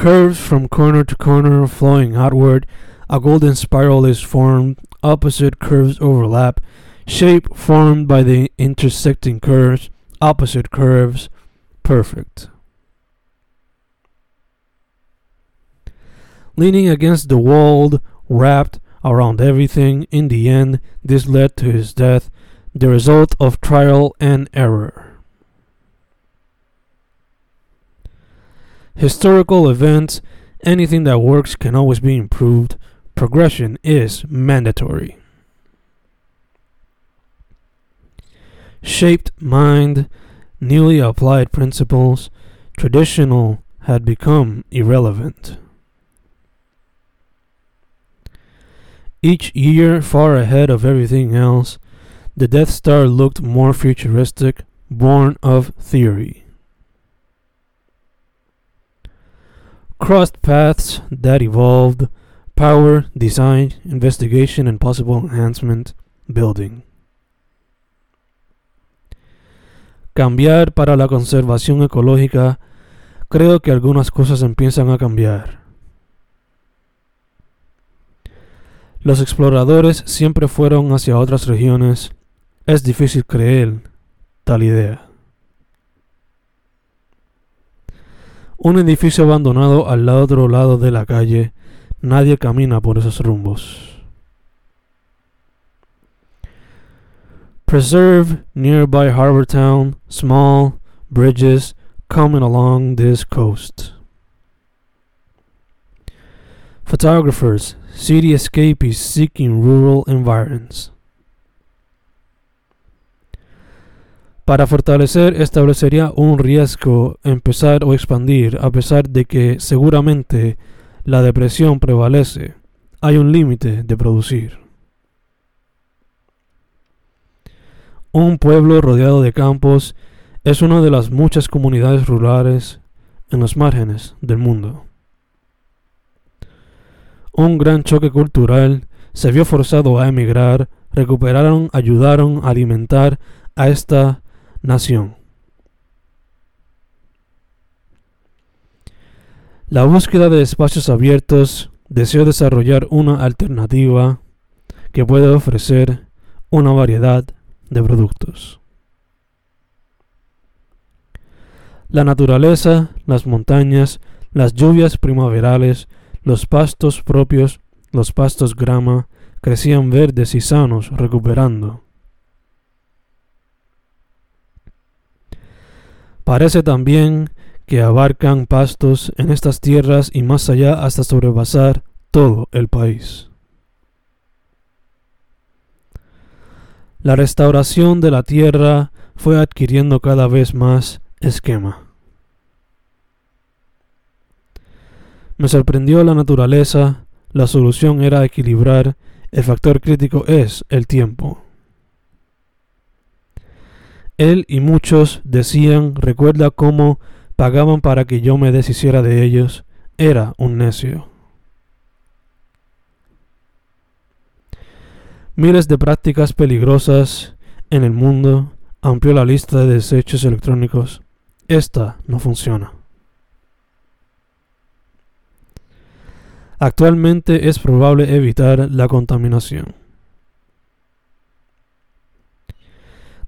Curves from corner to corner flowing outward, a golden spiral is formed, opposite curves overlap, shape formed by the intersecting curves, opposite curves, perfect. Leaning against the wall, wrapped around everything, in the end, this led to his death, the result of trial and error. Historical events, anything that works can always be improved. Progression is mandatory. Shaped mind, newly applied principles, traditional had become irrelevant. Each year, far ahead of everything else, the Death Star looked more futuristic, born of theory. Crossed paths that evolved power, design, investigation, and possible enhancement, building. Cambiar para la conservación ecológica, creo que algunas cosas empiezan a cambiar. Los exploradores siempre fueron hacia otras regiones. Es difícil creer tal idea. Un edificio abandonado al otro lado de la calle. Nadie camina por esos rumbos. Preserve nearby harbor town, small bridges coming along this coast. Photographers, city escapees seeking rural environs. Para fortalecer establecería un riesgo empezar o expandir a pesar de que seguramente la depresión prevalece. Hay un límite de producir. Un pueblo rodeado de campos es una de las muchas comunidades rurales en los márgenes del mundo. Un gran choque cultural se vio forzado a emigrar, recuperaron, ayudaron a alimentar a esta nación. La búsqueda de espacios abiertos deseo desarrollar una alternativa que pueda ofrecer una variedad de productos. La naturaleza, las montañas, las lluvias primaverales, los pastos propios, los pastos grama, crecían verdes y sanos recuperando Parece también que abarcan pastos en estas tierras y más allá hasta sobrepasar todo el país. La restauración de la tierra fue adquiriendo cada vez más esquema. Me sorprendió la naturaleza, la solución era equilibrar, el factor crítico es el tiempo. Él y muchos decían, recuerda cómo pagaban para que yo me deshiciera de ellos. Era un necio. Miles de prácticas peligrosas en el mundo amplió la lista de desechos electrónicos. Esta no funciona. Actualmente es probable evitar la contaminación.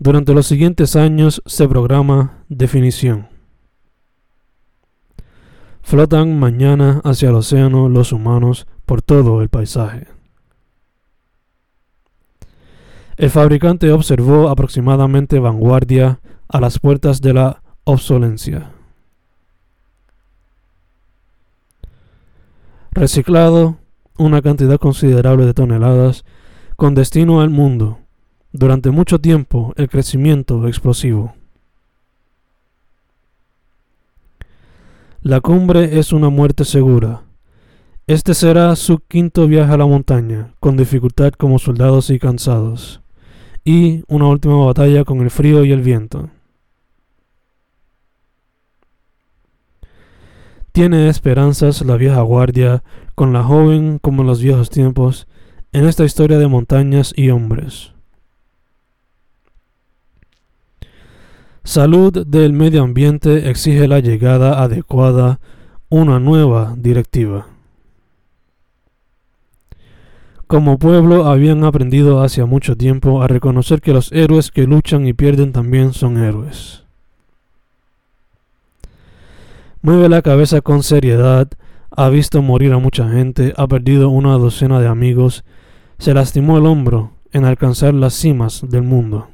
Durante los siguientes años se programa definición. Flotan mañana hacia el océano los humanos por todo el paisaje. El fabricante observó aproximadamente vanguardia a las puertas de la obsolencia. Reciclado una cantidad considerable de toneladas con destino al mundo durante mucho tiempo el crecimiento explosivo. La cumbre es una muerte segura. Este será su quinto viaje a la montaña, con dificultad como soldados y cansados, y una última batalla con el frío y el viento. Tiene esperanzas la vieja guardia, con la joven como en los viejos tiempos, en esta historia de montañas y hombres. Salud del medio ambiente exige la llegada adecuada, una nueva directiva. Como pueblo habían aprendido hace mucho tiempo a reconocer que los héroes que luchan y pierden también son héroes. Mueve la cabeza con seriedad, ha visto morir a mucha gente, ha perdido una docena de amigos, se lastimó el hombro en alcanzar las cimas del mundo.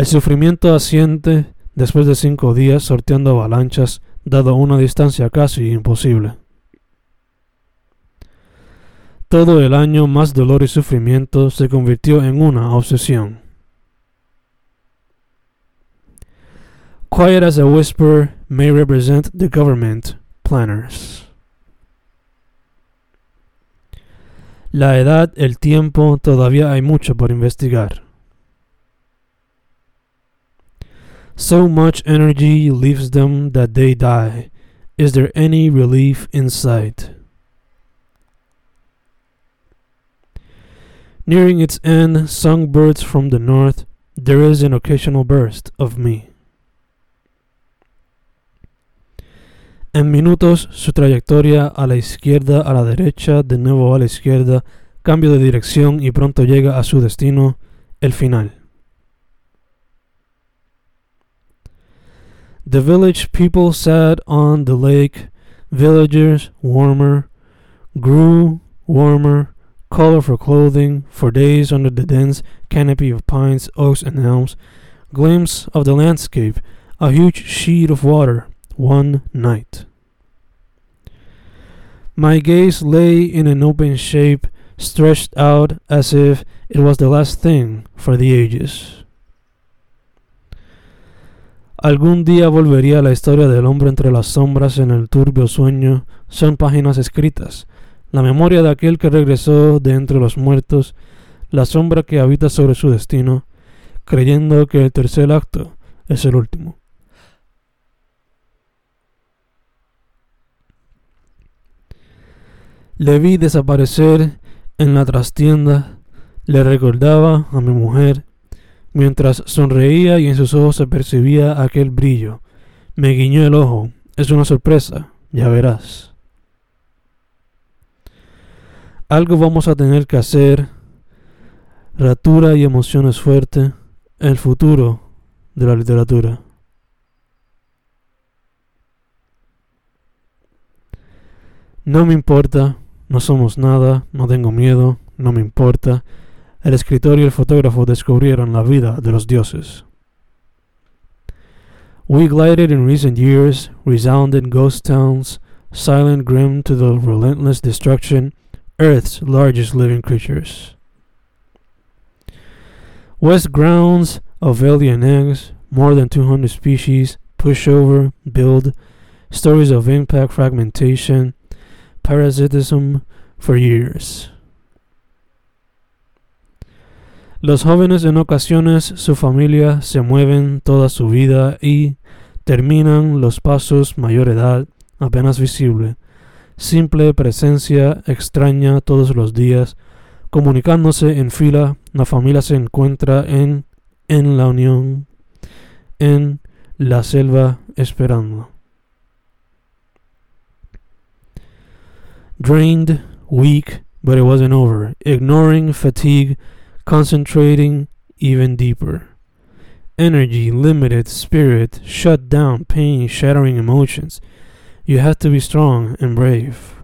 El sufrimiento asciende después de cinco días sorteando avalanchas, dado una distancia casi imposible. Todo el año más dolor y sufrimiento se convirtió en una obsesión. Quiet as a whisper may represent the government planners. La edad, el tiempo, todavía hay mucho por investigar. So much energy leaves them that they die. Is there any relief in sight? Nearing its end, songbirds from the north, there is an occasional burst of me. En minutos, su trayectoria a la izquierda, a la derecha, de nuevo a la izquierda, cambio de dirección y pronto llega a su destino, el final. The village people sat on the lake, villagers warmer, grew warmer, color for clothing, for days under the dense canopy of pines, oaks, and elms, glimpse of the landscape, a huge sheet of water, one night. My gaze lay in an open shape, stretched out as if it was the last thing for the ages. Algún día volvería la historia del hombre entre las sombras en el turbio sueño, son páginas escritas, la memoria de aquel que regresó de entre los muertos, la sombra que habita sobre su destino, creyendo que el tercer acto es el último. Le vi desaparecer en la trastienda, le recordaba a mi mujer, mientras sonreía y en sus ojos se percibía aquel brillo. Me guiñó el ojo, es una sorpresa, ya verás. Algo vamos a tener que hacer, ratura y emociones fuerte, el futuro de la literatura. No me importa no somos nada, no tengo miedo, no me importa. El escritor y el fotógrafo descubrieron la vida de los dioses. We glided in recent years, resounded ghost towns, silent grim to the relentless destruction, Earth's largest living creatures. West grounds of alien eggs, more than 200 species, pushover, build, stories of impact fragmentation, parasitism for years. Los jóvenes en ocasiones su familia se mueven toda su vida y terminan los pasos mayor edad apenas visible, simple presencia extraña todos los días, comunicándose en fila, la familia se encuentra en en la unión, en la selva esperando. Drained, weak, but it wasn't over. Ignoring fatigue, concentrating even deeper. Energy, limited, spirit, shut down, pain, shattering emotions. You have to be strong and brave.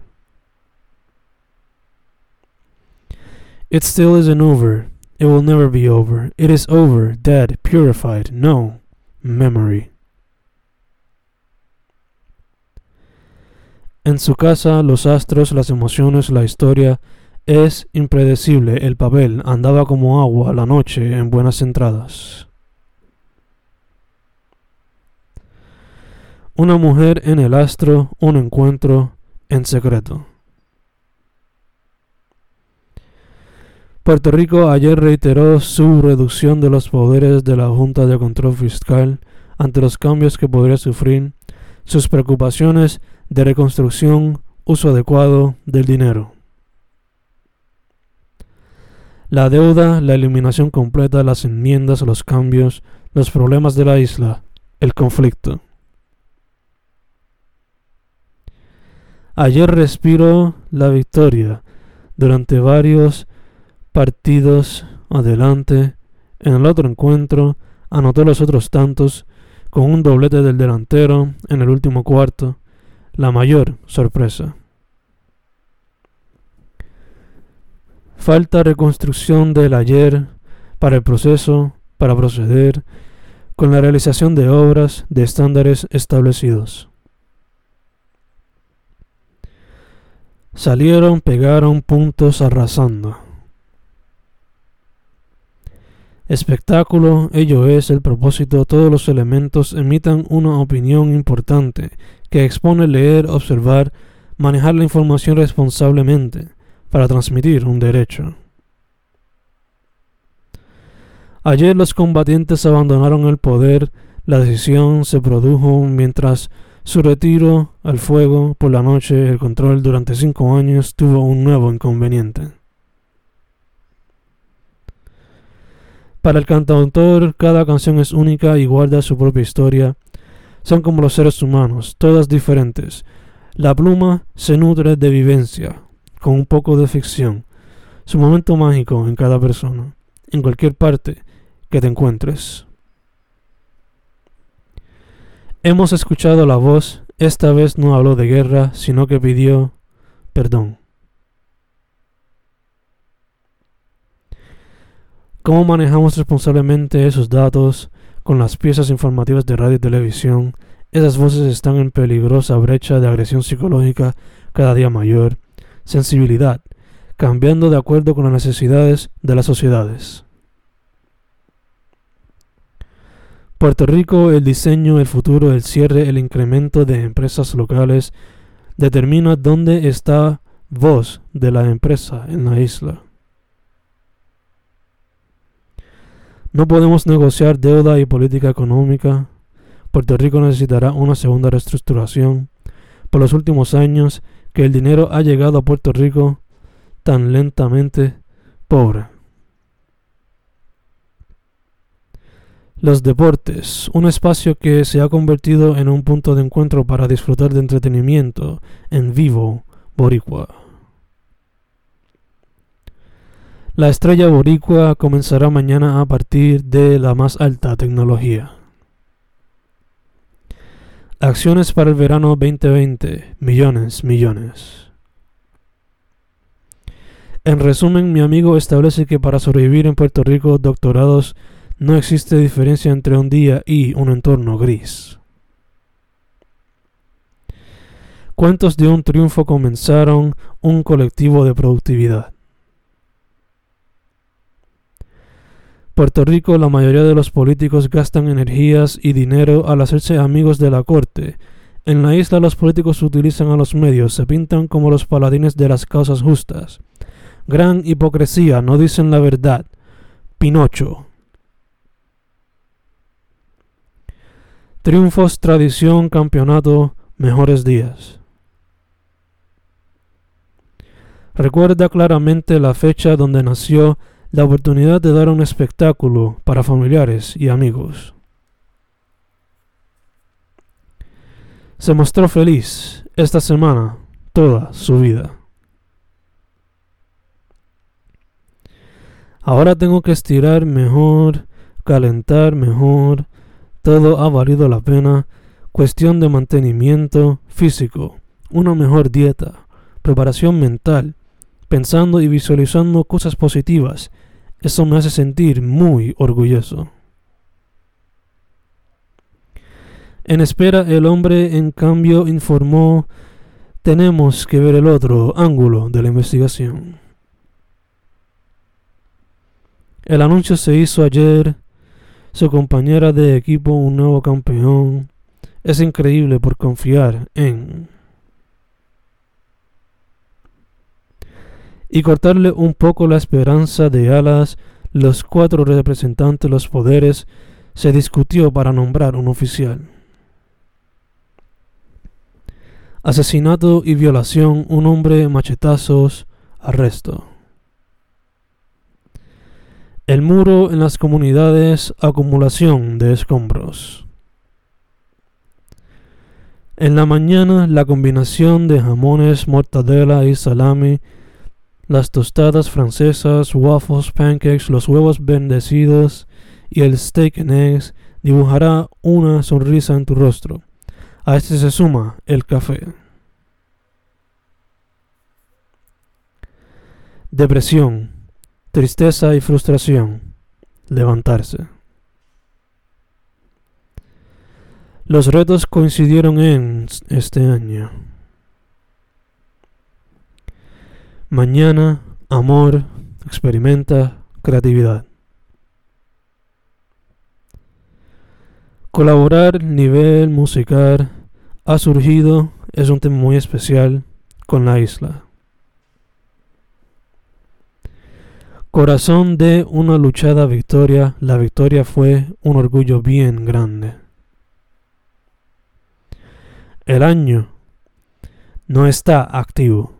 It still isn't over. It will never be over. It is over, dead, purified. No memory. En su casa, los astros, las emociones, la historia es impredecible. El papel andaba como agua la noche en buenas entradas. Una mujer en el astro, un encuentro en secreto. Puerto Rico ayer reiteró su reducción de los poderes de la Junta de Control Fiscal ante los cambios que podría sufrir, sus preocupaciones de reconstrucción, uso adecuado del dinero. La deuda, la eliminación completa, las enmiendas, los cambios, los problemas de la isla, el conflicto. Ayer respiró la victoria durante varios partidos adelante. En el otro encuentro anotó los otros tantos con un doblete del delantero en el último cuarto. La mayor sorpresa. Falta reconstrucción del ayer para el proceso, para proceder con la realización de obras de estándares establecidos. Salieron, pegaron puntos arrasando. Espectáculo, ello es el propósito, todos los elementos emitan una opinión importante que expone leer, observar, manejar la información responsablemente para transmitir un derecho. Ayer los combatientes abandonaron el poder, la decisión se produjo mientras su retiro al fuego por la noche, el control durante cinco años tuvo un nuevo inconveniente. Para el cantautor, cada canción es única y guarda su propia historia. Son como los seres humanos, todas diferentes. La pluma se nutre de vivencia, con un poco de ficción, su momento mágico en cada persona, en cualquier parte que te encuentres. Hemos escuchado la voz, esta vez no habló de guerra, sino que pidió perdón. ¿Cómo manejamos responsablemente esos datos con las piezas informativas de radio y televisión? Esas voces están en peligrosa brecha de agresión psicológica cada día mayor sensibilidad, cambiando de acuerdo con las necesidades de las sociedades. Puerto Rico, el diseño, el futuro, el cierre, el incremento de empresas locales determina dónde está voz de la empresa en la isla. No podemos negociar deuda y política económica. Puerto Rico necesitará una segunda reestructuración. Por los últimos años, que el dinero ha llegado a Puerto Rico tan lentamente pobre. Los deportes, un espacio que se ha convertido en un punto de encuentro para disfrutar de entretenimiento en vivo boricua. La estrella boricua comenzará mañana a partir de la más alta tecnología. Acciones para el verano 2020. Millones, millones. En resumen, mi amigo establece que para sobrevivir en Puerto Rico, doctorados, no existe diferencia entre un día y un entorno gris. Cuentos de un triunfo comenzaron un colectivo de productividad. Puerto Rico la mayoría de los políticos gastan energías y dinero al hacerse amigos de la corte. En la isla los políticos utilizan a los medios, se pintan como los paladines de las causas justas. Gran hipocresía, no dicen la verdad. Pinocho. Triunfos, tradición, campeonato, mejores días. Recuerda claramente la fecha donde nació la oportunidad de dar un espectáculo para familiares y amigos. Se mostró feliz esta semana toda su vida. Ahora tengo que estirar mejor, calentar mejor, todo ha valido la pena, cuestión de mantenimiento físico, una mejor dieta, preparación mental, pensando y visualizando cosas positivas. Eso me hace sentir muy orgulloso. En espera, el hombre en cambio informó, tenemos que ver el otro ángulo de la investigación. El anuncio se hizo ayer, su compañera de equipo un nuevo campeón. Es increíble por confiar en... y cortarle un poco la esperanza de alas, los cuatro representantes de los poderes se discutió para nombrar un oficial. Asesinato y violación, un hombre, machetazos, arresto. El muro en las comunidades, acumulación de escombros. En la mañana la combinación de jamones, mortadela y salami, las tostadas francesas, waffles, pancakes, los huevos bendecidos y el steak and eggs dibujará una sonrisa en tu rostro. A este se suma el café. Depresión, tristeza y frustración. Levantarse. Los retos coincidieron en este año. Mañana, amor, experimenta, creatividad. Colaborar nivel musical ha surgido, es un tema muy especial con la isla. Corazón de una luchada victoria, la victoria fue un orgullo bien grande. El año no está activo.